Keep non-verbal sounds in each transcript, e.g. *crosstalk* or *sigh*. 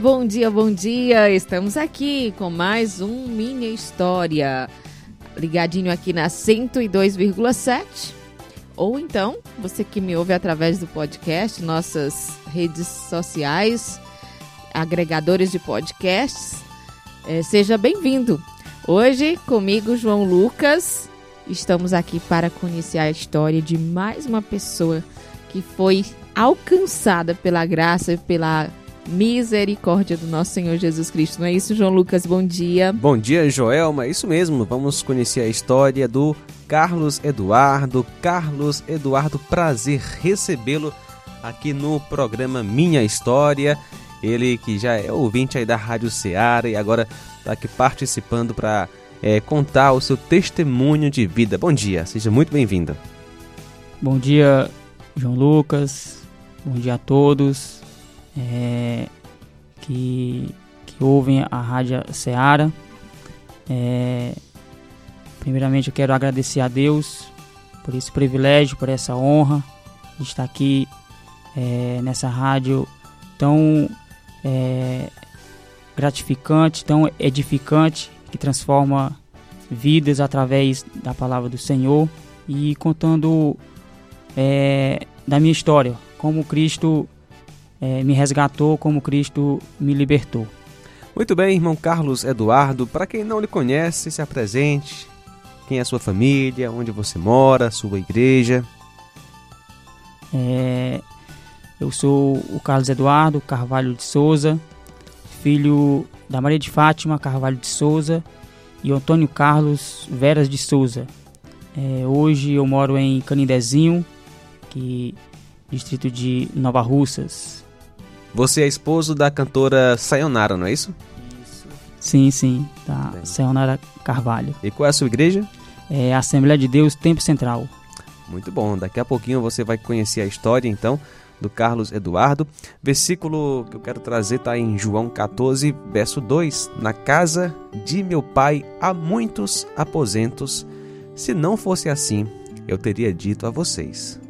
Bom dia, bom dia. Estamos aqui com mais um Minha História. Ligadinho aqui na 102,7. Ou então, você que me ouve através do podcast, nossas redes sociais, agregadores de podcasts, é, seja bem-vindo. Hoje, comigo, João Lucas, estamos aqui para conhecer a história de mais uma pessoa que foi alcançada pela graça e pela misericórdia do nosso Senhor Jesus Cristo. Não é isso, João Lucas? Bom dia. Bom dia, Joelma. É isso mesmo. Vamos conhecer a história do Carlos Eduardo. Carlos Eduardo, prazer recebê-lo aqui no programa Minha História. Ele que já é ouvinte aí da Rádio Ceará e agora está aqui participando para é, contar o seu testemunho de vida. Bom dia, seja muito bem-vindo. Bom dia, João Lucas. Bom dia a todos é, que, que ouvem a Rádio Ceará. É, primeiramente, eu quero agradecer a Deus por esse privilégio, por essa honra de estar aqui é, nessa rádio tão é, gratificante, tão edificante, que transforma vidas através da palavra do Senhor e contando é, da minha história, como Cristo é, me resgatou, como Cristo me libertou. Muito bem, irmão Carlos Eduardo. Para quem não lhe conhece, se apresente. Quem é a sua família, onde você mora, sua igreja. É, eu sou o Carlos Eduardo Carvalho de Souza, filho da Maria de Fátima Carvalho de Souza e Antônio Carlos Veras de Souza. É, hoje eu moro em Canindezinho, que distrito de Nova Russas. Você é esposo da cantora Sayonara, não é isso? Isso. Sim, sim, da Sayonara Carvalho. E qual é a sua igreja? É a Assembleia de Deus Tempo Central. Muito bom, daqui a pouquinho você vai conhecer a história então do Carlos Eduardo. Versículo que eu quero trazer está em João 14, verso 2: Na casa de meu pai há muitos aposentos. Se não fosse assim, eu teria dito a vocês: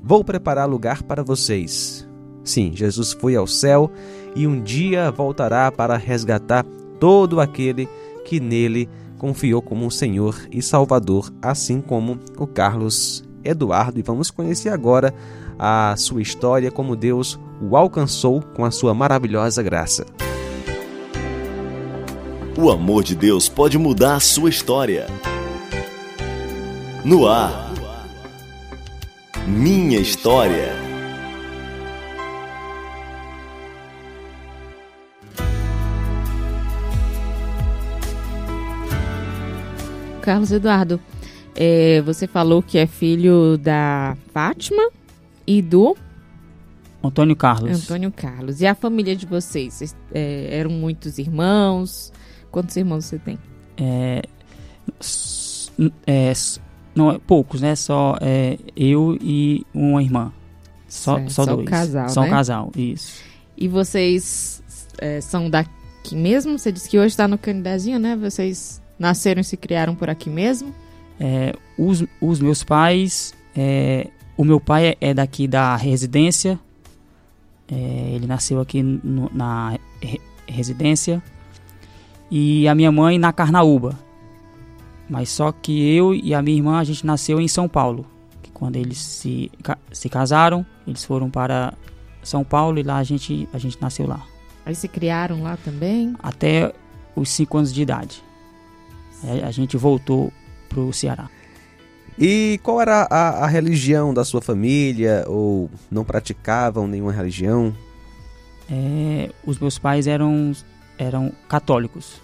Vou preparar lugar para vocês. Sim, Jesus foi ao céu e um dia voltará para resgatar todo aquele que nele confiou como um Senhor e Salvador, assim como o Carlos Eduardo. E vamos conhecer agora a sua história, como Deus o alcançou com a sua maravilhosa graça. O amor de Deus pode mudar a sua história. No ar, minha história. Carlos Eduardo, é, você falou que é filho da Fátima e do Antônio Carlos. Antônio Carlos. E a família de vocês? Vocês, é, eram muitos irmãos? Quantos irmãos você tem? É, é, não, poucos, né? Só é, eu e uma irmã. Só, Certo, só só dois. casal, Só né? um casal, isso. E vocês é, são daqui mesmo? Você disse que hoje está no Canidezinho, né? Vocês nasceram e se criaram por aqui mesmo? É, os, os meus pais, é, o meu pai é- daqui da residência, é, ele nasceu aqui no- na re- residência, e a minha mãe na Carnaúba. Mas só que eu e a minha irmã, a gente nasceu em São Paulo. Que quando eles se, se casaram, eles foram para São Paulo e lá a gente, a gente nasceu lá. Aí se criaram lá também? Até os 5 anos de idade. Aí a gente voltou pro Ceará. E qual era a, a religião da sua família? Ou não praticavam nenhuma religião? É, os meus pais eram, eram católicos.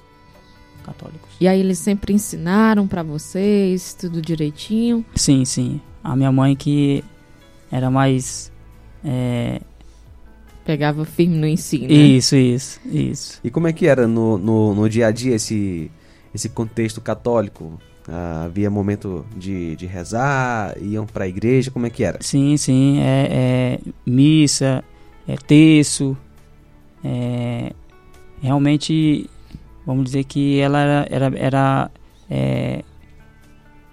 Católicos. E aí eles sempre ensinaram pra vocês tudo direitinho? Sim, sim. A minha mãe que era mais é, Pegava firme no ensino. Né? Isso, isso, isso. E como é que era no, no, no dia a dia esse, esse contexto católico? Ah, havia momento de, de rezar, iam para a igreja, como é que era? Sim, sim, é, é missa, é terço, é, realmente, vamos dizer que ela era, era, era é,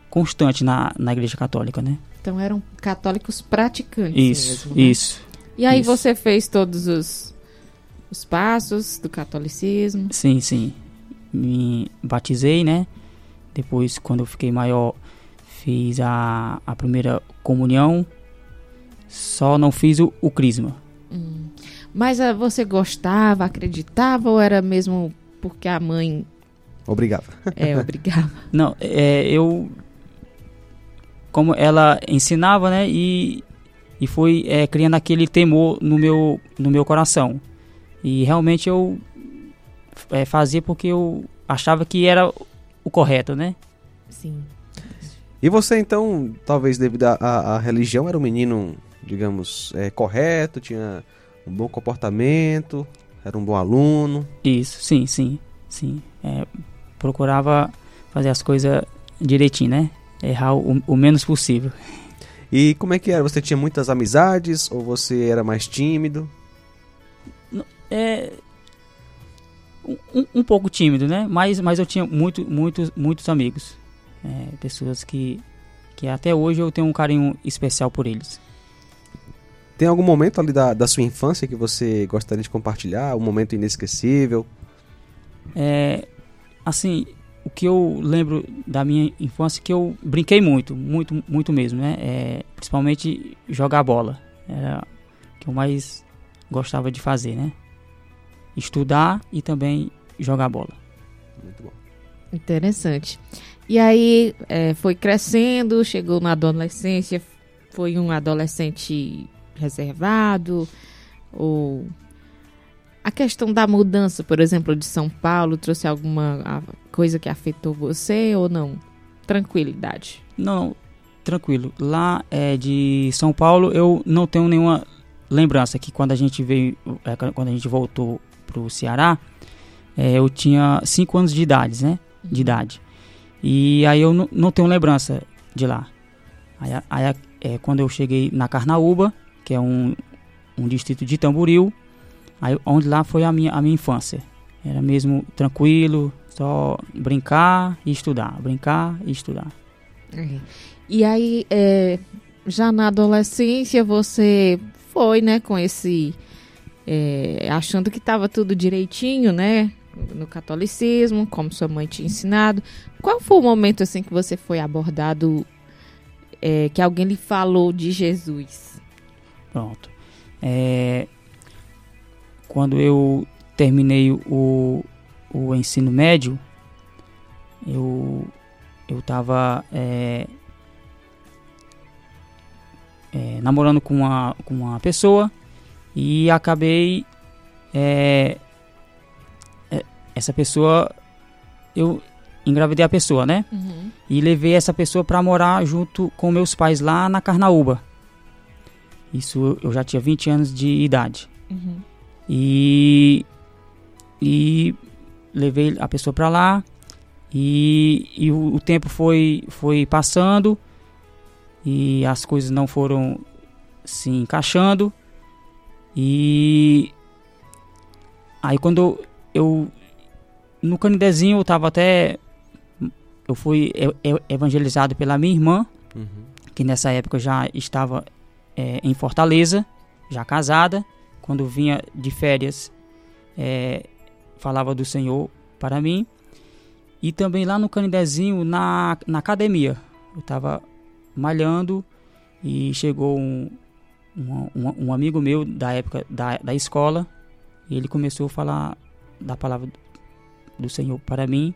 constante na, na igreja católica, né? Então eram católicos praticantes Isso, mesmo, né? isso. E aí Isso. você fez todos os, os passos do catolicismo. Sim, sim. Me batizei, né? Depois, quando eu fiquei maior, fiz a, a primeira comunhão. Só não fiz o, o crisma. Mas ah, você gostava, acreditava ou era mesmo porque a mãe Obrigado. é, obrigava? *laughs* Não, é, eu. Como ela ensinava, né? E, e foi é, criando aquele temor no meu, no meu coração. E realmente eu é, fazia porque eu achava que era o correto, né? Sim. E você então, talvez devido à religião, era um menino, digamos, é, correto, tinha um bom comportamento, era um bom aluno. Isso, sim, sim, sim. É, procurava fazer as coisas direitinho, né? Errar o, o menos possível. E como é que era? Você tinha muitas amizades ou você era mais tímido? É um, um- pouco tímido, né? Mas, mas eu tinha muito, muitos, muitos amigos. É, pessoas que, que até hoje eu tenho um carinho especial por eles. Tem algum momento ali da, da sua infância que você gostaria de compartilhar? Um momento inesquecível? É, assim, o que eu lembro da minha infância é que eu brinquei muito, muito, muito mesmo, né? É, principalmente jogar bola. Era o que eu mais gostava de fazer, né? Estudar e também jogar bola. Muito bom. Interessante. E aí é, foi crescendo, chegou na adolescência, foi um adolescente reservado, ou a questão da mudança, por exemplo, de São Paulo, trouxe alguma coisa que afetou você ou não? Tranquilidade. Não, tranquilo. Lá é, de São Paulo eu não tenho nenhuma lembrança que quando a gente veio, é, quando a gente voltou pro Ceará, é, eu tinha 5 anos de idade, né? De idade. E aí eu não, tenho lembrança de lá. Aí, aí é, quando eu cheguei na Carnaúba, que é um, um distrito de Tamboril, aí onde lá foi a minha, a minha infância. Era mesmo tranquilo, só brincar e estudar, brincar e estudar. E aí, é, já na adolescência, você foi, né, com esse. É, achando que estava tudo direitinho, né? No catolicismo, como sua mãe tinha ensinado. Qual foi o momento, assim, que você foi abordado, é, que alguém lhe falou de Jesus? Pronto. É, quando eu terminei o, o ensino médio, eu eu estava namorando com uma, com uma pessoa e acabei é, é, essa pessoa eu engravidei a pessoa, né? e levei essa pessoa para morar junto com meus pais lá na Carnaúba. Isso eu já tinha 20 anos de idade. Uhum. E e levei a pessoa para lá e, e o, o tempo foi foi passando e as coisas não foram se encaixando e aí quando eu, eu no Canidezinho eu tava até eu fui evangelizado pela minha irmã Uhum. que nessa época já estava é, em Fortaleza, já casada. Quando vinha de férias, é, falava do Senhor para mim. E também lá no Canidezinho, na, na academia. Eu estava malhando e chegou um, um, um- um amigo meu da época da, da escola. Ele começou a falar da palavra do Senhor para mim.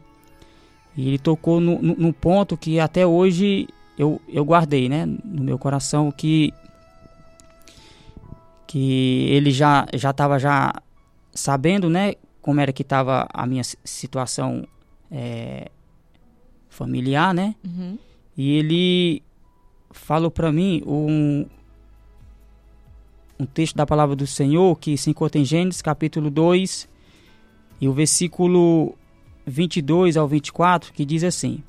E ele tocou no, no, num ponto que até hoje eu, eu guardei, né, no meu coração que que ele já já estava já sabendo, né, como era que estava a minha si- situação é, familiar, né? Uhum. E ele falou para mim um um texto da palavra do Senhor que se encontra em Gênesis capítulo 2 e o versículo 22 ao 24, que diz assim: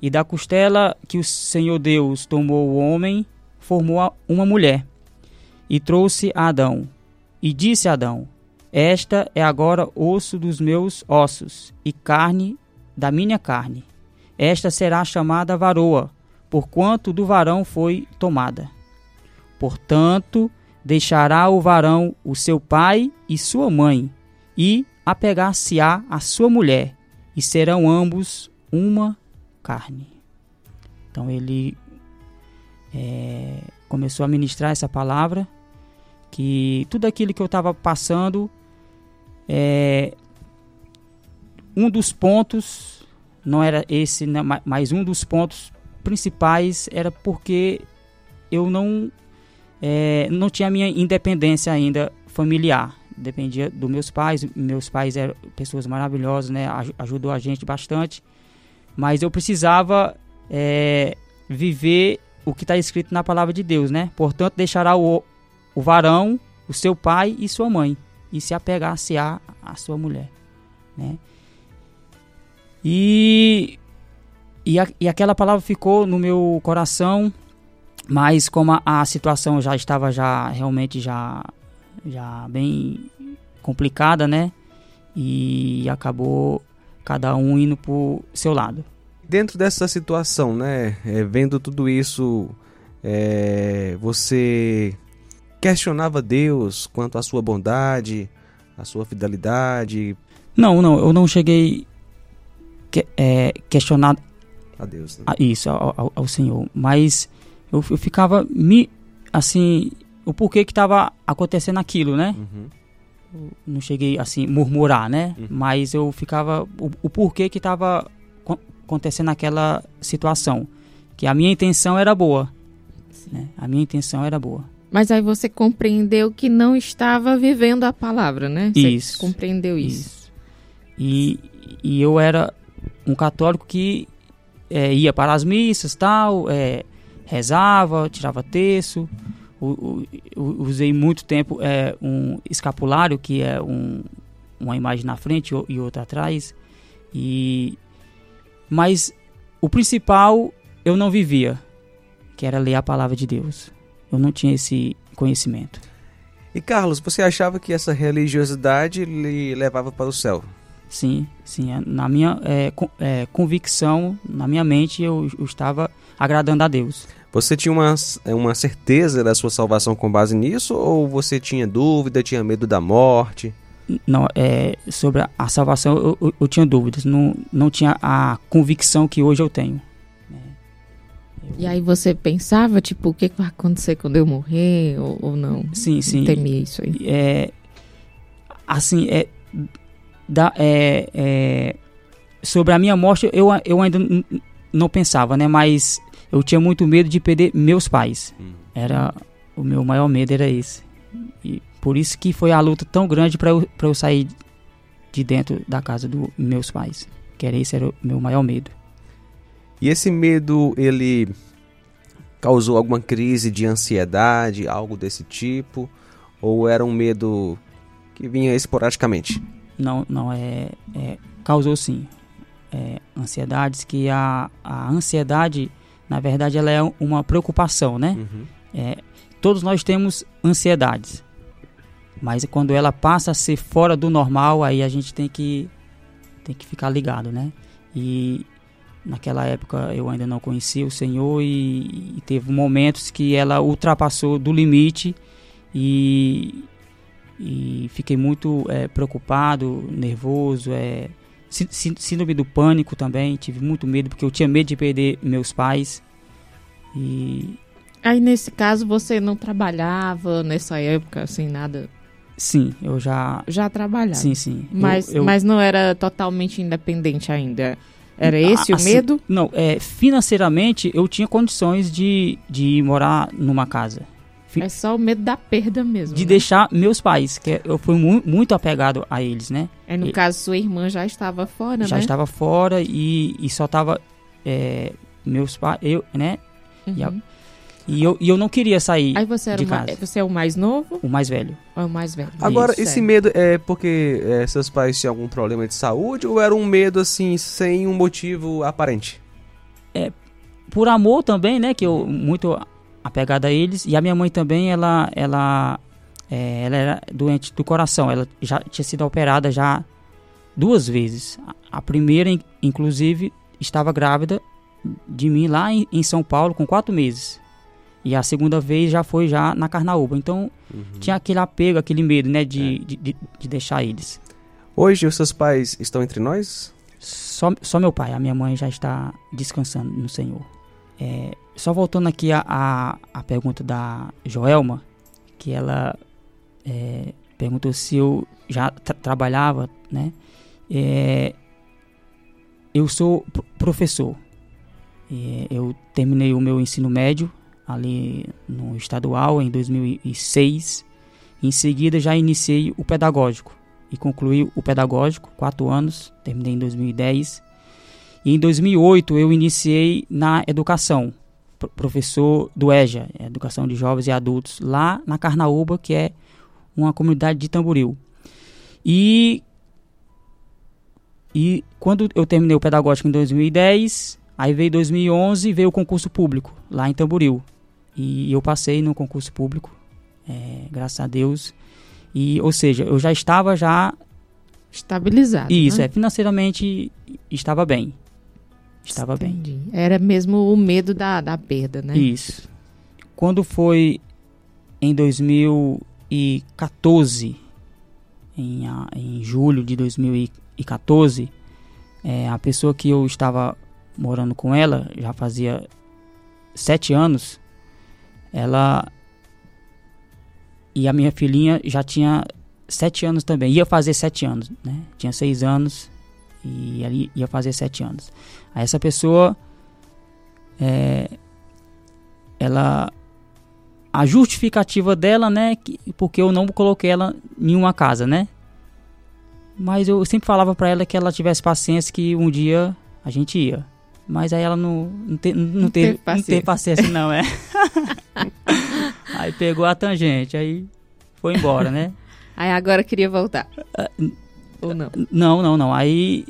E da costela que o Senhor Deus tomou o homem, formou uma mulher e trouxe a Adão. E disse a Adão: Esta é agora osso dos meus ossos e carne da minha carne. Esta será chamada varoa, porquanto do varão foi tomada. Portanto, deixará o varão o seu pai e sua mãe, e apegar-se-á a sua mulher, e serão ambos uma carne. Então ele é, começou a ministrar essa palavra, que tudo aquilo que eu estava passando, é, um dos pontos, não era esse, né, mas um dos pontos principais era porque eu não, é, não tinha minha independência ainda familiar dependia dos meus pais. Meus pais eram pessoas maravilhosas, né? Ajudou a gente bastante. Mas eu precisava é, viver o que está escrito na palavra de Deus, né? Portanto, deixará o, o varão, o seu pai e sua mãe, e se apegar-se a, a sua mulher, né? E, e, a, e aquela palavra ficou no meu coração, mas como a, a situação já estava já realmente já já bem complicada, né? E acabou cada um indo pro seu lado. Dentro dessa situação, né? É, vendo tudo isso, é, você questionava Deus quanto à sua bondade, à sua fidelidade? Não, não, eu não cheguei que, é, questionar a Deus. Né? A, isso, ao, ao, ao, Senhor. Mas eu, eu ficava me assim o porquê que estava acontecendo aquilo, né? Uhum. Não cheguei assim murmurar, né? Uhum. Mas eu ficava o, o porquê que estava acontecendo aquela situação, que a minha intenção era boa, né? A minha intenção era boa. Mas aí você compreendeu que não estava vivendo a palavra, né? Você isso. Compreendeu isso. isso. E, e eu era um católico que é, ia para as missas, tal, é, rezava, tirava terço, usei muito tempo é, um escapulário, que é um, uma imagem na frente e outra atrás. E, mas o principal eu não vivia, que era ler a palavra de Deus. Eu não tinha esse conhecimento. E Carlos, você achava que essa religiosidade lhe levava para o céu? Sim, sim. É, na minha é, é, convicção, na minha mente, eu, eu estava agradando a Deus. Você tinha uma, uma certeza da sua salvação com base nisso ou você tinha dúvida, tinha medo da morte? Não, é, sobre a salvação eu, eu, eu tinha dúvidas, não, não tinha a convicção que hoje eu tenho. E aí você pensava, tipo, o que vai acontecer quando eu morrer ou, ou não? Sim, sim. Temia isso aí. É, assim, é, da, é, é, sobre a minha morte eu, eu ainda não pensava, né? Mas eu tinha muito medo de perder meus pais. Hum. Era o meu maior medo era esse. E por isso que foi a luta tão grande para eu, eu sair de dentro da casa dos meus pais. Que era esse era o meu maior medo. E esse medo, ele causou alguma crise de ansiedade, algo desse tipo? Ou era um medo que vinha esporadicamente? Não, não, é, é causou sim. É, ansiedades que a, a ansiedade na verdade ela é uma preocupação, né? Uhum. É, todos nós temos ansiedades, mas quando ela passa a ser fora do normal, aí a gente tem que tem que ficar ligado, né? E naquela época eu ainda não conhecia o Senhor e, e teve momentos que ela ultrapassou do limite e, e fiquei muito é, preocupado, nervoso, é, Síndrome do pânico também, tive muito medo porque eu tinha medo de perder meus pais. E aí nesse caso você não trabalhava nessa época assim nada? Sim, eu já já trabalhava. Sim, sim. Mas eu, eu... mas não era totalmente independente ainda. Era esse assim, o medo? Não, é, financeiramente eu tinha condições de, de morar numa casa. É só o medo da perda mesmo. De né? deixar meus pais, que eu fui mu muito apegado a eles, né? É, no e, caso, sua irmã já estava fora, já né? Já estava fora e, e só estava é, meus pais, eu, né? Uhum. E, a, E eu, e eu não queria sair Aí você, era de uma- casa. você é o mais novo O mais velho. é o mais velho? Agora, Isso, esse é. medo é porque é, seus pais tinham algum problema de saúde ou era um medo assim, sem um motivo aparente? Por amor também, né? Que eu muito apegada a eles. E a minha mãe também, ela, ela, é, ela era doente do coração. Ela já tinha sido operada já duas vezes. A- primeira, in- inclusive, estava grávida de mim lá em, em São Paulo com quatro meses. E a segunda vez já foi já na Carnaúba. Então tinha aquele apego, aquele medo, né? De, de, de, de deixar eles. Hoje os seus pais estão entre nós? Só, só meu pai, a minha mãe já está descansando no Senhor. É, só voltando aqui a, a, a pergunta da Joelma, que ela é, perguntou se eu já tra- trabalhava, né? É, eu sou pro- professor. É, eu terminei o meu ensino médio ali no estadual em 2006. Em seguida já iniciei o pedagógico e concluí o pedagógico, quatro anos, terminei em 2010. E em 2008 eu iniciei na educação, pro- professor do EJA, Educação de Jovens e Adultos, lá na Carnaúba, que é uma comunidade de Tamboril. E, e quando eu terminei o pedagógico em 2010, aí veio 2011 e veio o concurso público, lá em Tamboril. E eu passei no concurso público, é, graças a Deus. E, ou seja, eu já estava já Estabilizado. isso, né? é, financeiramente estava bem. Estava bem. Entendi. Era mesmo o medo da, da perda, né? Isso. Quando foi em 2014, em, em julho de 2014, é, a pessoa que eu estava morando com ela, já fazia sete anos, ela e a minha filhinha já tinha sete anos também, ia fazer sete anos, né? Tinha seis anos e ali ia fazer sete anos. Aí essa pessoa, é, ela, a justificativa dela, né? Que, porque eu não coloquei ela em uma casa, né? Mas eu sempre falava pra ela que ela tivesse paciência que um dia a gente ia. Mas aí ela não, não, te- não Não teve, teve não teve paciência. paciência, não, é. *laughs* aí pegou a tangente, aí foi embora, né? Aí agora queria voltar. Ou não? Não, não, não. Aí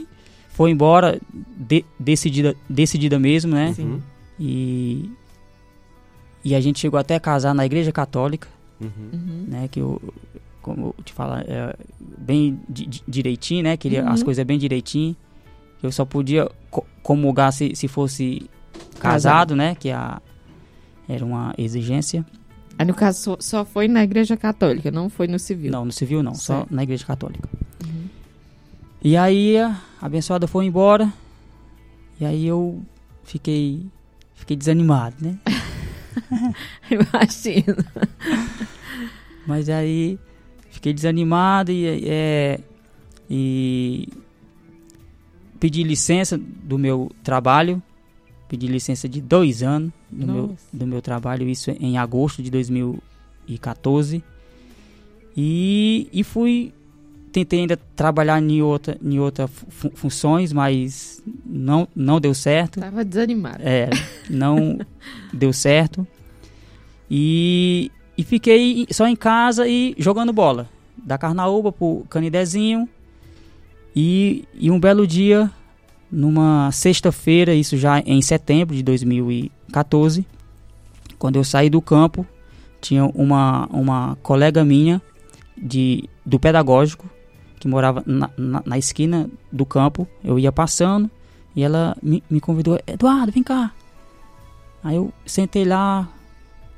foi embora, de- decidida, decidida mesmo, né? Sim. E, e a gente chegou até a casar na igreja católica, Uhum. Uhum. né? Que eu, como eu te falar, é bem di- di- direitinho, né? Queria Uhum. as coisas bem direitinho. Eu só podia co- comungar se, se fosse casado, né? Que a, era uma exigência. Aí no caso só, só foi na igreja católica, não foi no civil. Não, no civil não, só Certo. na igreja católica. Uhum. E aí a abençoada foi embora. E aí eu fiquei fiquei desanimado, né? *laughs* Imagina. Mas aí fiquei desanimado e, é, e pedi licença do meu trabalho. Pedi licença de dois anos do meu, do meu trabalho, isso em agosto de 2014. E, e fui. Tentei ainda trabalhar em outra, em outra fu- funções, mas não, não deu certo. Tava desanimado. É, não *laughs* deu certo. E, e fiquei só em casa e jogando bola. Da Carnaúba pro Canidezinho. E, e um belo dia, numa sexta-feira, isso já em setembro de 2014, quando eu saí do campo, tinha uma, uma colega minha de, do pedagógico que morava na, na, na esquina do campo. Eu ia passando e ela me, me convidou: Eduardo, vem cá. Aí eu sentei lá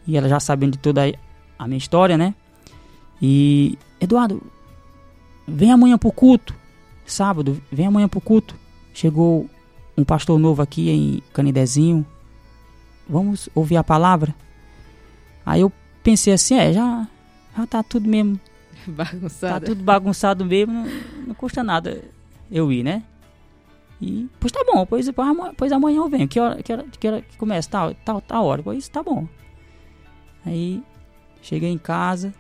e ela já sabendo de toda a minha história, né? E Eduardo, vem amanhã pro culto. Sábado, vem amanhã pro culto. Chegou um pastor novo aqui em Canidezinho. Vamos ouvir a palavra? Aí eu pensei assim, é, já, já tá tudo mesmo *laughs* Tá Bagunçada. tudo bagunçado mesmo, não, não custa nada eu ir, né? E, pois tá bom, pois, pois, amanhã, eu venho. Que hora que, hora, que, hora que começa? Tal, tal, tal hora. Pois tá bom. Aí, cheguei em casa.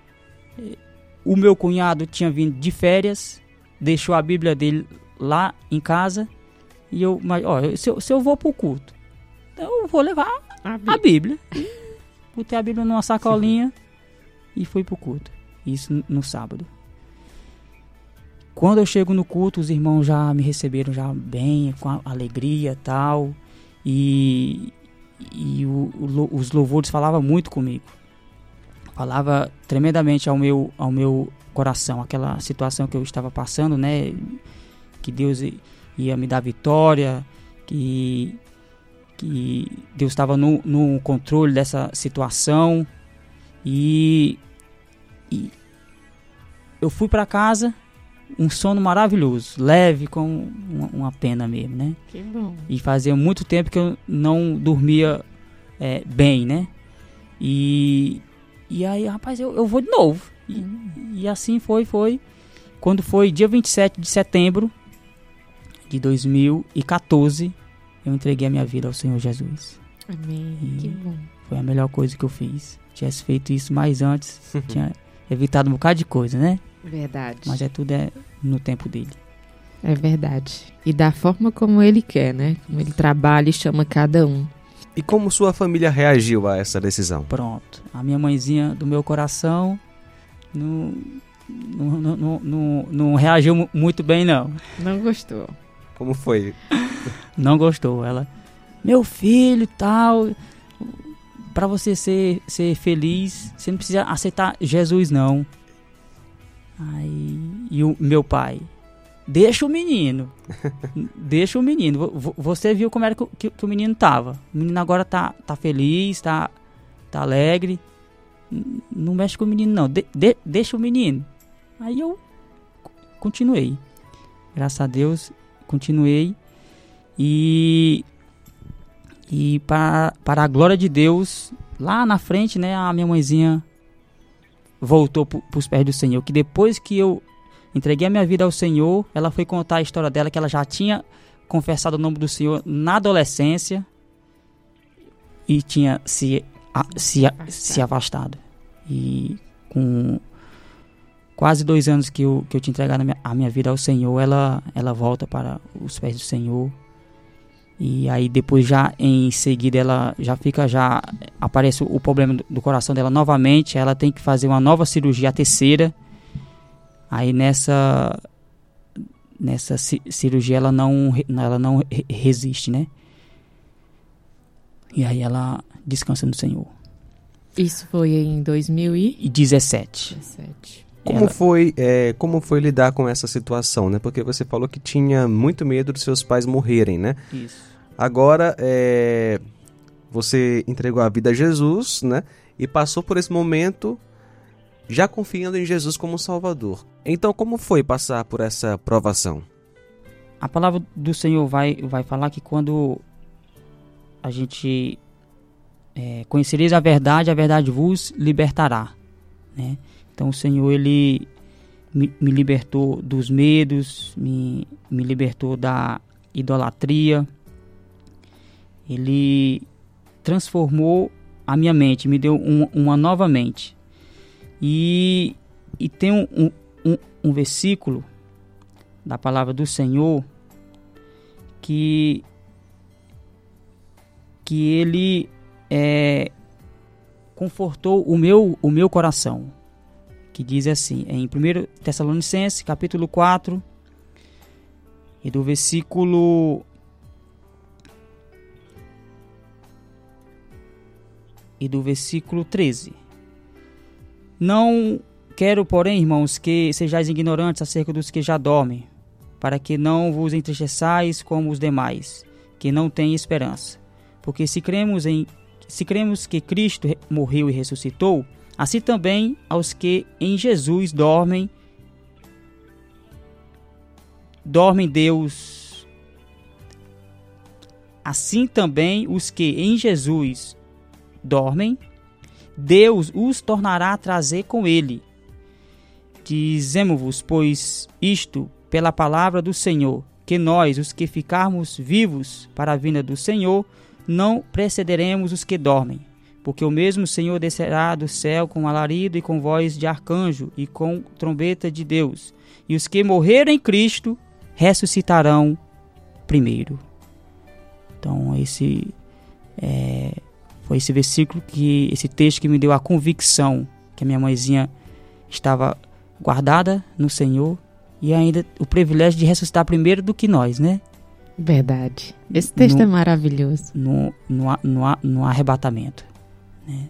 O meu cunhado tinha vindo de férias, deixou a Bíblia dele lá em casa. E eu, mas, ó, se eu, se eu vou pro culto, eu vou levar A a Bíblia. botei a Bíblia numa sacolinha e fui pro culto. Isso no sábado. Quando eu chego no culto, os irmãos já me receberam já bem, com alegria tal. E, e o, o, os louvores falavam muito comigo. Falava tremendamente ao meu, ao meu coração, aquela situação que eu estava passando, né? Que Deus ia me dar vitória, que, que Deus estava no, no controle dessa situação. E, e eu fui para casa um sono maravilhoso, leve como uma, uma, pena mesmo, né? Que bom. E fazia muito tempo que eu não dormia é, bem, né? E, e aí, rapaz, eu, eu vou de novo. E, uhum. e assim foi, foi. Quando foi dia 27 de setembro de 2014, eu entreguei a minha vida ao Senhor Jesus. Amém. E que bom. Foi a melhor coisa que eu fiz. Tivesse feito isso mais antes, tinha *laughs* evitado um bocado de coisa, né? Verdade. Mas é tudo é no tempo dele. É verdade. E da forma como ele quer, né? Como ele trabalha e chama cada um. E como sua família reagiu a essa decisão? Pronto. A minha mãezinha do meu coração não, não, não, não, não reagiu muito bem, não. Não gostou. Como foi? *laughs* não gostou. Ela, meu filho tal, para você ser, ser feliz, você não precisa aceitar Jesus, não. Aí, e o meu pai, deixa o menino. *laughs* deixa o menino. Você viu como era que, que, o menino tava. O menino agora tá, tá feliz, tá, tá alegre. Não mexe com o menino, não. De, de, deixa o menino. Aí eu continuei. Graças a Deus, continuei. E, e para, para a glória de Deus, lá na frente, né, a minha mãezinha voltou para os pés do Senhor. Que depois que eu entreguei a minha vida ao Senhor, ela foi contar a história dela, que ela já tinha confessado o nome do Senhor na adolescência e tinha se, a, se, afastado. se afastado. E com quase dois anos que eu, que eu tinha entregado a minha, a minha vida ao Senhor, ela, ela volta para os pés do Senhor. E aí depois já em seguida ela já fica já aparece o problema do coração dela novamente, ela tem que fazer uma nova cirurgia, a terceira. Aí nessa nessa cirurgia ela não ela não resiste, né? E aí ela descansa no Senhor. Isso foi em 2017. 17. Como ela... foi é, como foi lidar com essa situação, né? Porque você falou que tinha muito medo dos seus pais morrerem, né? Isso. Agora, é, você entregou a vida a Jesus, né? E passou por esse momento já confiando em Jesus como Salvador. Então, como foi passar por essa provação? A palavra do Senhor vai, vai falar que quando a gente é, conhecereis a verdade, a verdade vos libertará, né? Então o Senhor ele me, me libertou dos medos, me, me libertou da idolatria. Ele transformou a minha mente, me deu um, uma nova mente. E, e tem um, um, um versículo da palavra do Senhor que que ele é, confortou o meu, o meu coração que diz assim, em 1 Tessalonicenses, capítulo 4, e do versículo e do versículo 13. Não quero, porém, irmãos, que sejais ignorantes acerca dos que já dormem, para que não vos entristeçais como os demais, que não têm esperança. Porque se cremos em se cremos que Cristo morreu e ressuscitou, Assim também aos que em Jesus dormem, dormem Deus. Assim também os que em Jesus dormem, Deus os tornará a trazer com ele. Dizemos-vos, pois, isto pela palavra do Senhor, que nós, os que ficarmos vivos para a vinda do Senhor, não precederemos os que dormem porque o mesmo Senhor descerá do céu com alarido e com voz de arcanjo e com trombeta de Deus, e os que morreram em Cristo ressuscitarão primeiro. Então esse é, foi esse versículo que esse texto que me deu a convicção que a minha mãezinha estava guardada no Senhor e ainda o privilégio de ressuscitar primeiro do que nós, né? Verdade. Esse texto No- é maravilhoso. No, no, no, no arrebatamento, né?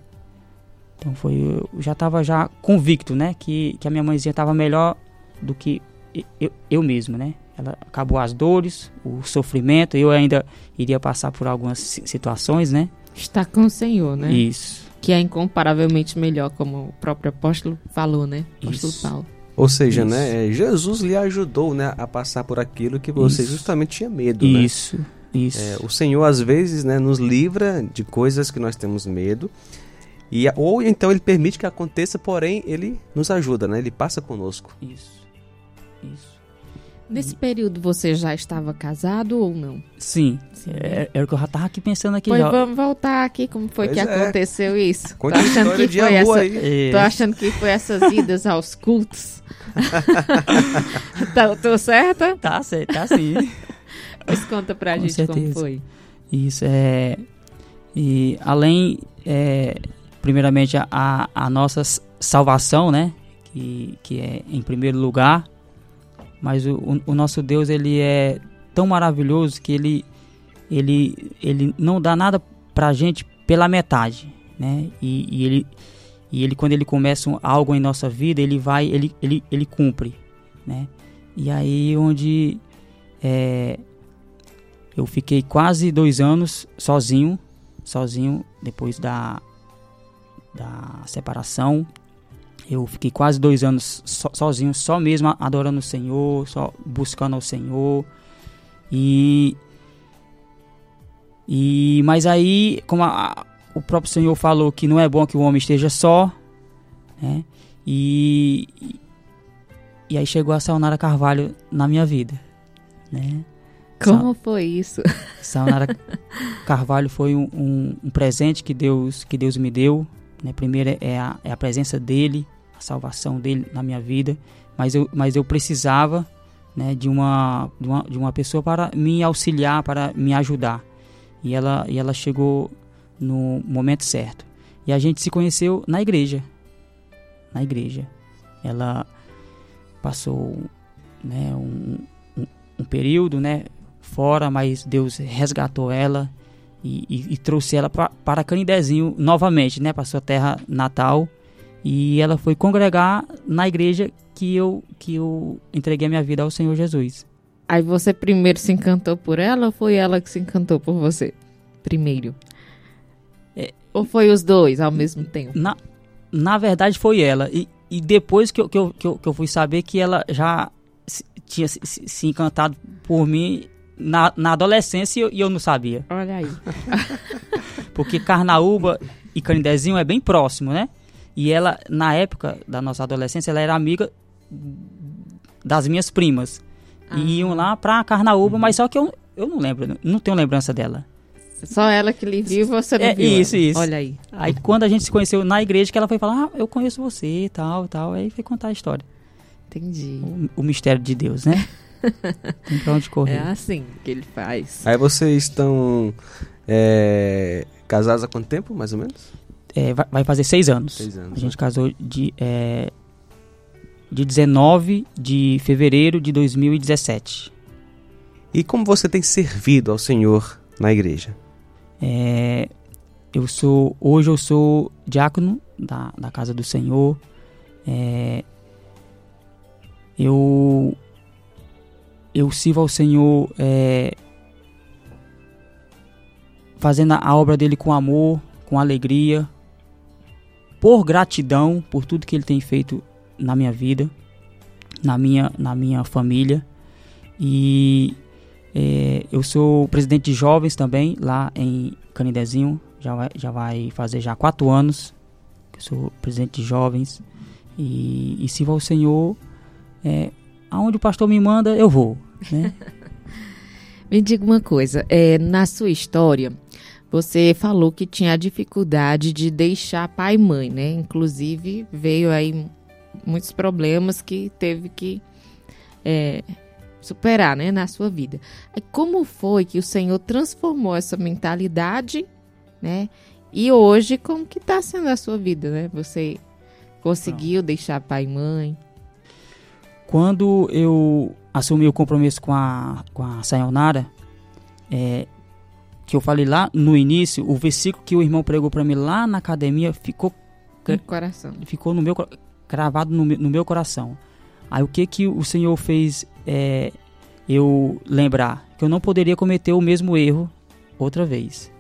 Então foi, eu já estava já convicto, né? Que, que a minha mãezinha estava melhor do que e- eu, eu mesmo, né? Ela acabou as dores, o sofrimento, eu ainda iria passar por algumas si- situações, né? Está com o Senhor, né? Isso. Que é incomparavelmente melhor, como o próprio apóstolo falou, né? Apóstolo Isso. Paulo. Ou seja, Isso. né, é, Jesus lhe ajudou, né, a passar por aquilo que você Isso. justamente tinha medo, né? Isso, isso. É, o Senhor às vezes, né, nos livra de coisas que nós temos medo. E, ou então ele permite que aconteça, porém ele nos ajuda, né? Ele passa conosco. Isso. Isso. Nesse período você já estava casado ou não? Sim, Sim. é, é o que eu já tava aqui pensando aqui Pois já. vamos voltar aqui, como foi Pois que é. aconteceu isso? Conte Tô achando que de foi essa, aí. É, Tô achando que foi essas idas aos cultos. *laughs* *laughs* tá, tô certa? Tá certo, tá sim. Pois conta pra Com gente como certeza. foi. Isso é. E além, é, primeiramente, a, a nossa salvação, né? Que, que é em primeiro lugar. Mas o, o, o nosso Deus, ele é tão maravilhoso que ele, ele, ele não dá nada pra gente pela metade, né? E, e ele, e ele, quando ele começa algo em nossa vida, ele vai, ele, ele, ele cumpre, né? E aí onde é, eu fiquei quase dois anos sozinho, sozinho depois da, da separação. Eu fiquei quase dois anos so- sozinho, só mesmo adorando o Senhor, só buscando ao Senhor. E, e mas aí, como a- o próprio Senhor falou que não é bom que o homem esteja só, né? E, e aí chegou a Sayonara Carvalho na minha vida, né? Como foi isso? *laughs* Sayonara Carvalho foi um, um- um presente que Deus, que Deus me deu. Né? Primeiro é a, é a presença dele, a salvação dele na minha vida. Mas eu, mas eu precisava né, de, uma, de, uma, de uma pessoa para me auxiliar, para me ajudar. E ela, e ela chegou no momento certo. E a gente se conheceu na igreja. Na igreja. Ela passou né, um, um, um período né, fora, mas Deus resgatou ela e, e- e trouxe ela pra, para Canidezinho novamente, né, para sua terra natal. E ela foi congregar na igreja que eu, que eu entreguei a minha vida ao Senhor Jesus. Aí você primeiro se encantou por ela ou foi ela que se encantou por você? Primeiro. É. Ou foi os dois ao mesmo tempo? Na, na verdade foi ela. E, e depois que eu, que, eu, que, eu, que eu fui saber que ela já se- tinha se, se- se encantado por mim na, na adolescência e eu, e eu não sabia. Olha aí. *laughs* Porque Carnaúba e Canidezinho é bem próximo, né? E ela, na época da nossa adolescência, ela era amiga das minhas primas. Ah. E iam lá pra Carnaúba, mas só que eu, eu não lembro, não tenho lembrança dela. Só ela que lhe viu você não É, viu. isso, ela. isso. Olha aí. Aí quando a gente se conheceu na igreja, que ela foi falar, ah, eu conheço você e tal, tal. Aí foi contar a história. Entendi. O, o mistério de Deus, né? *laughs* Tem pra onde correr. É assim que ele faz. Aí vocês estão é, casados há quanto tempo, mais ou menos? É, vai, vai fazer seis anos. Seis anos. A gente né? casou de, é, de 19 de fevereiro de 2017. E como você tem servido ao Senhor na igreja? É, eu sou hoje eu sou diácono da, da casa do Senhor. É, eu eu sirvo ao Senhor é, fazendo a obra dele com amor, com alegria, por gratidão por tudo que ele tem feito na minha vida, na minha na minha família e é, eu sou presidente de jovens também, lá em Canidezinho. Já vai, já vai fazer já quatro anos que eu sou presidente de jovens. E, e sirvo ao Senhor. É, aonde o pastor me manda, eu vou. Né? *laughs* Me diga uma coisa, é, na sua história, você falou que tinha dificuldade de deixar pai e mãe, né? Inclusive, veio aí muitos problemas que teve que é, superar, né, na sua vida. Como foi que o Senhor transformou essa mentalidade, né? E hoje, como que tá sendo a sua vida, né? Você conseguiu Não. deixar pai e mãe? Quando eu assumi o compromisso com a, com a Sayonara, é, que eu falei lá no início, o versículo que o irmão pregou para mim lá na academia ficou no coração. Ficou no meu cravado no, no, meu coração. Aí o que que o Senhor fez é, eu lembrar que eu não poderia cometer o mesmo erro outra vez.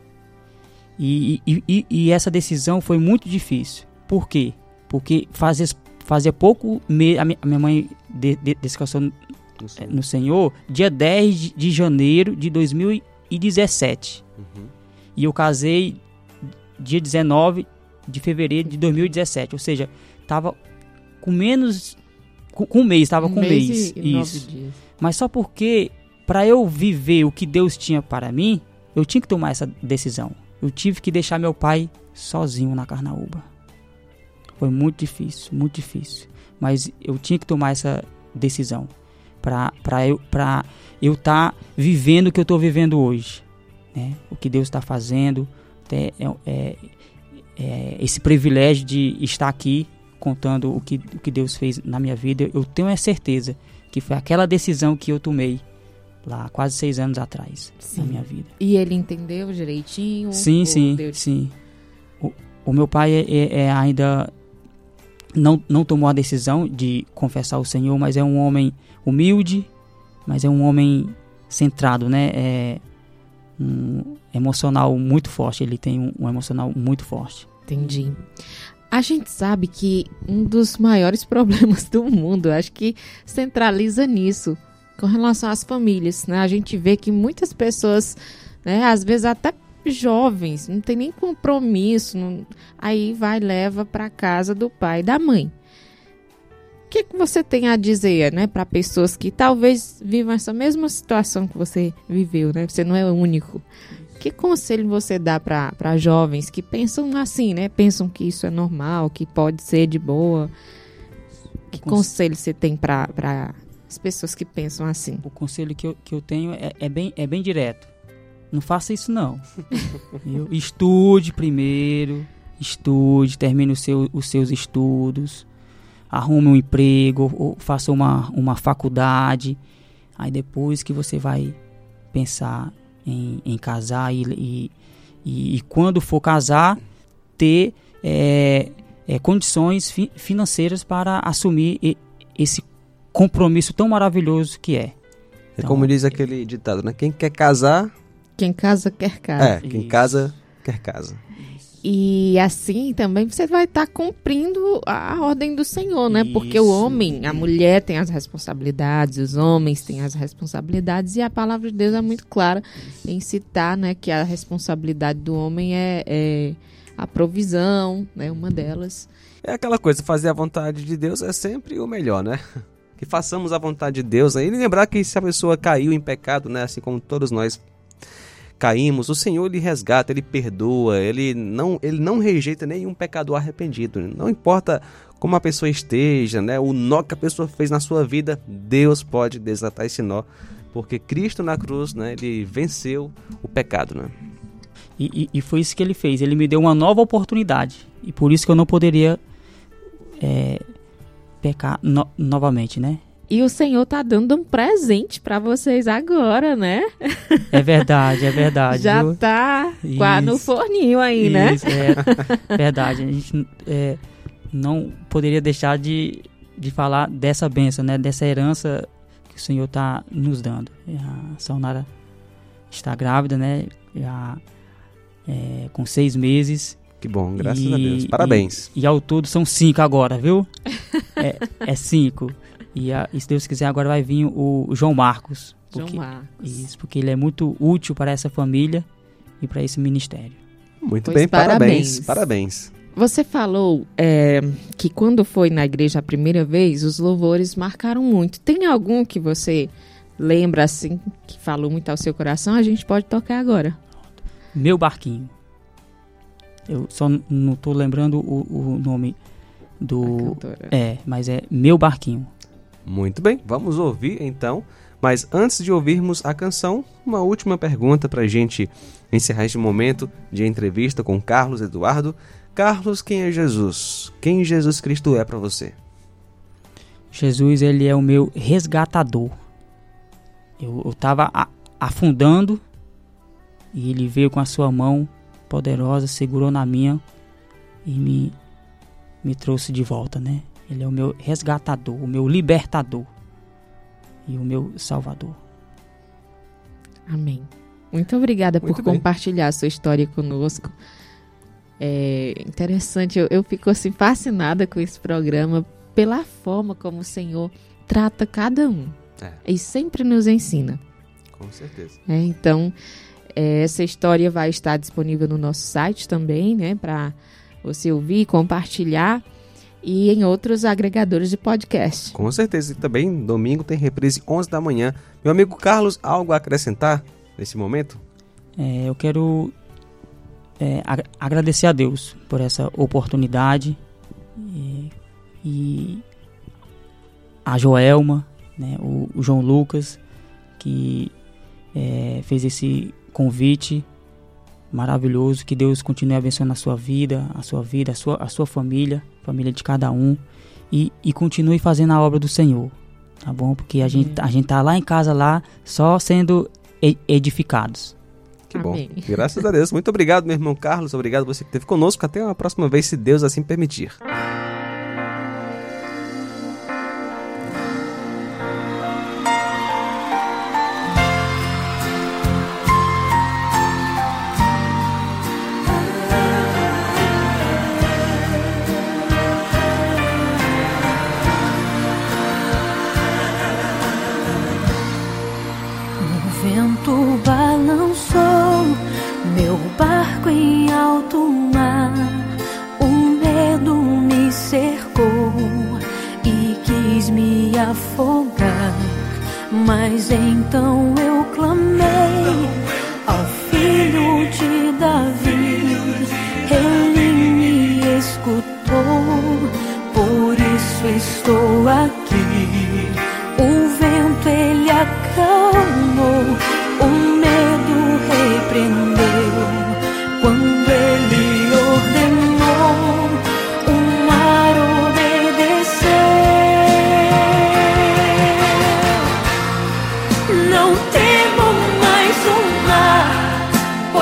E, e, e, e essa decisão foi muito difícil. Por quê? Porque fazia, fazia pouco me, a minha mãe de, de, descansou no, no Senhor dia 10 de, de janeiro de 2017. Uhum. E eu casei dia 19 de fevereiro de 2017. Ou seja, tava com menos. Com, com um mês, tava um com um mês. mês. E, Isso. Dias. Mas só porque, para eu viver o que Deus tinha para mim, eu tinha que tomar essa decisão. Eu tive que deixar meu pai sozinho na Carnaúba. Foi muito difícil, muito difícil. Mas eu tinha que tomar essa decisão para eu para eu estar tá vivendo o que eu estou vivendo hoje, né? O que Deus está fazendo, é, é, é, esse privilégio de estar aqui contando o que, o que Deus fez na minha vida. Eu tenho a certeza que foi aquela decisão que eu tomei lá quase seis anos atrás sim. na minha vida. E ele entendeu direitinho? Sim, sim, Deus... sim. O, o, meu pai é, é, é, ainda não, não tomou a decisão de confessar o Senhor, mas é um homem humilde, mas é um homem centrado, né? É um emocional muito forte. Ele tem um, um emocional muito forte. Entendi. A gente sabe que um dos maiores *laughs* problemas do mundo, acho que centraliza nisso, com relação às famílias, né? A gente vê que muitas pessoas, né, às vezes até jovens, não tem nem compromisso, não... aí vai leva para casa do pai e da mãe. O que, que você tem a dizer, né, para pessoas que talvez vivam essa mesma situação que você viveu, né? Você não é o único. Que conselho você dá para jovens que pensam assim, né? Pensam que isso é normal, que pode ser de boa. Que conselho você tem para as pessoas que pensam assim? O conselho que eu, que eu tenho é, é bem, é bem direto. Não faça isso não. *laughs* estude primeiro, estude, termine o seu, os seus estudos, arrume um emprego, ou faça uma, uma faculdade. Aí depois que você vai pensar em, em casar e, e, e, e, quando for casar, ter é, é, condições fi financeiras para assumir esse compromisso tão maravilhoso que é. É então, como diz aquele ditado, né? Quem quer casar. Quem casa quer casa. É, quem Isso. casa quer casa. E assim também você vai estar tá cumprindo a ordem do Senhor, né? Isso. Porque o homem, a mulher tem as responsabilidades, os homens têm as responsabilidades, e a palavra de Deus é muito clara em citar né, que a responsabilidade do homem é, é a provisão, né? Uma delas. É aquela coisa, fazer a vontade de Deus é sempre o melhor, né? *laughs* que façamos a vontade de Deus. Né? E lembrar que se a pessoa caiu em pecado, né, assim como todos nós caímos, o Senhor lhe resgata, ele perdoa, ele não, ele não rejeita nenhum pecador arrependido. Não importa como a pessoa esteja, né, o nó que a pessoa fez na sua vida, Deus pode desatar esse nó, porque Cristo na cruz, né, ele venceu o pecado, né? E, e, e foi isso que ele fez. Ele me deu uma nova oportunidade e por isso que eu não poderia é, pecar no, novamente, né? E o Senhor tá dando um presente para vocês agora, né? É verdade, é verdade. Já viu? tá Isso. no forninho aí, né? Isso, né? É *laughs* verdade. A gente é, não poderia deixar de, de falar dessa benção, né? Dessa herança que o Senhor tá nos dando. A Salnara está grávida, né? Já é, com seis meses. Que bom, graças e, a Deus. Parabéns. E, e, ao todo são cinco agora, viu? é, é cinco. E, a, e, se Deus quiser, agora vai vir o, o João Marcos. Porque, João Marcos. Isso, porque ele é muito útil para essa família e para esse ministério. Muito pois bem, parabéns. Parabéns. Você falou é, que quando foi na igreja a primeira vez, os louvores marcaram muito. Tem algum que você lembra assim, que falou muito ao seu coração? A gente pode tocar agora. Meu Barquinho. Eu só não tô lembrando o, o nome do. É, mas é Meu Barquinho. Muito bem, vamos ouvir então. Mas antes de ouvirmos a canção, uma última pergunta para a gente encerrar este momento de entrevista com Carlos Eduardo. Carlos, quem é Jesus? Quem Jesus Cristo é para você? Jesus, ele é o meu resgatador. Eu estava afundando e ele veio com a sua mão poderosa, segurou na minha e me, me trouxe de volta, né? Ele é o meu resgatador, o meu libertador e o meu salvador. Amém. Muito obrigada Muito por bem. compartilhar a sua história conosco. É interessante, eu, eu fico assim fascinada com esse programa pela forma como o Senhor trata cada um. É. E sempre nos ensina. Com certeza. É, então, é, essa história vai estar disponível no nosso site também, né? Para você ouvir, compartilhar e em outros agregadores de podcast. Com certeza. E também domingo tem reprise 11 da manhã. Meu amigo Carlos, algo a acrescentar nesse momento? É, eu quero é, ag agradecer a Deus por essa oportunidade e, e a Joelma, né, o, o, João Lucas, que é, fez esse convite maravilhoso. Que Deus continue abençoando a sua vida, a sua vida, a sua, a sua família, família de cada um. E, e continue fazendo a obra do Senhor, tá bom? Porque a, gente, a gente tá lá em casa, lá, só sendo edificados. Que bom. Amém. Graças a Deus. Muito obrigado, meu irmão Carlos. Obrigado você que esteve conosco. Até uma próxima vez, se Deus assim permitir.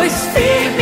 pois firme.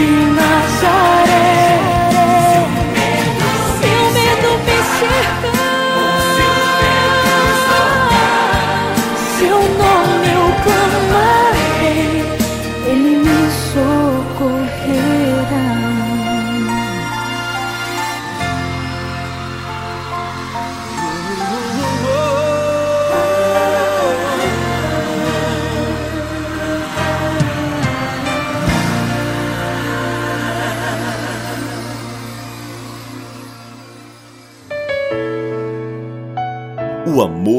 Jesus de Nazaré.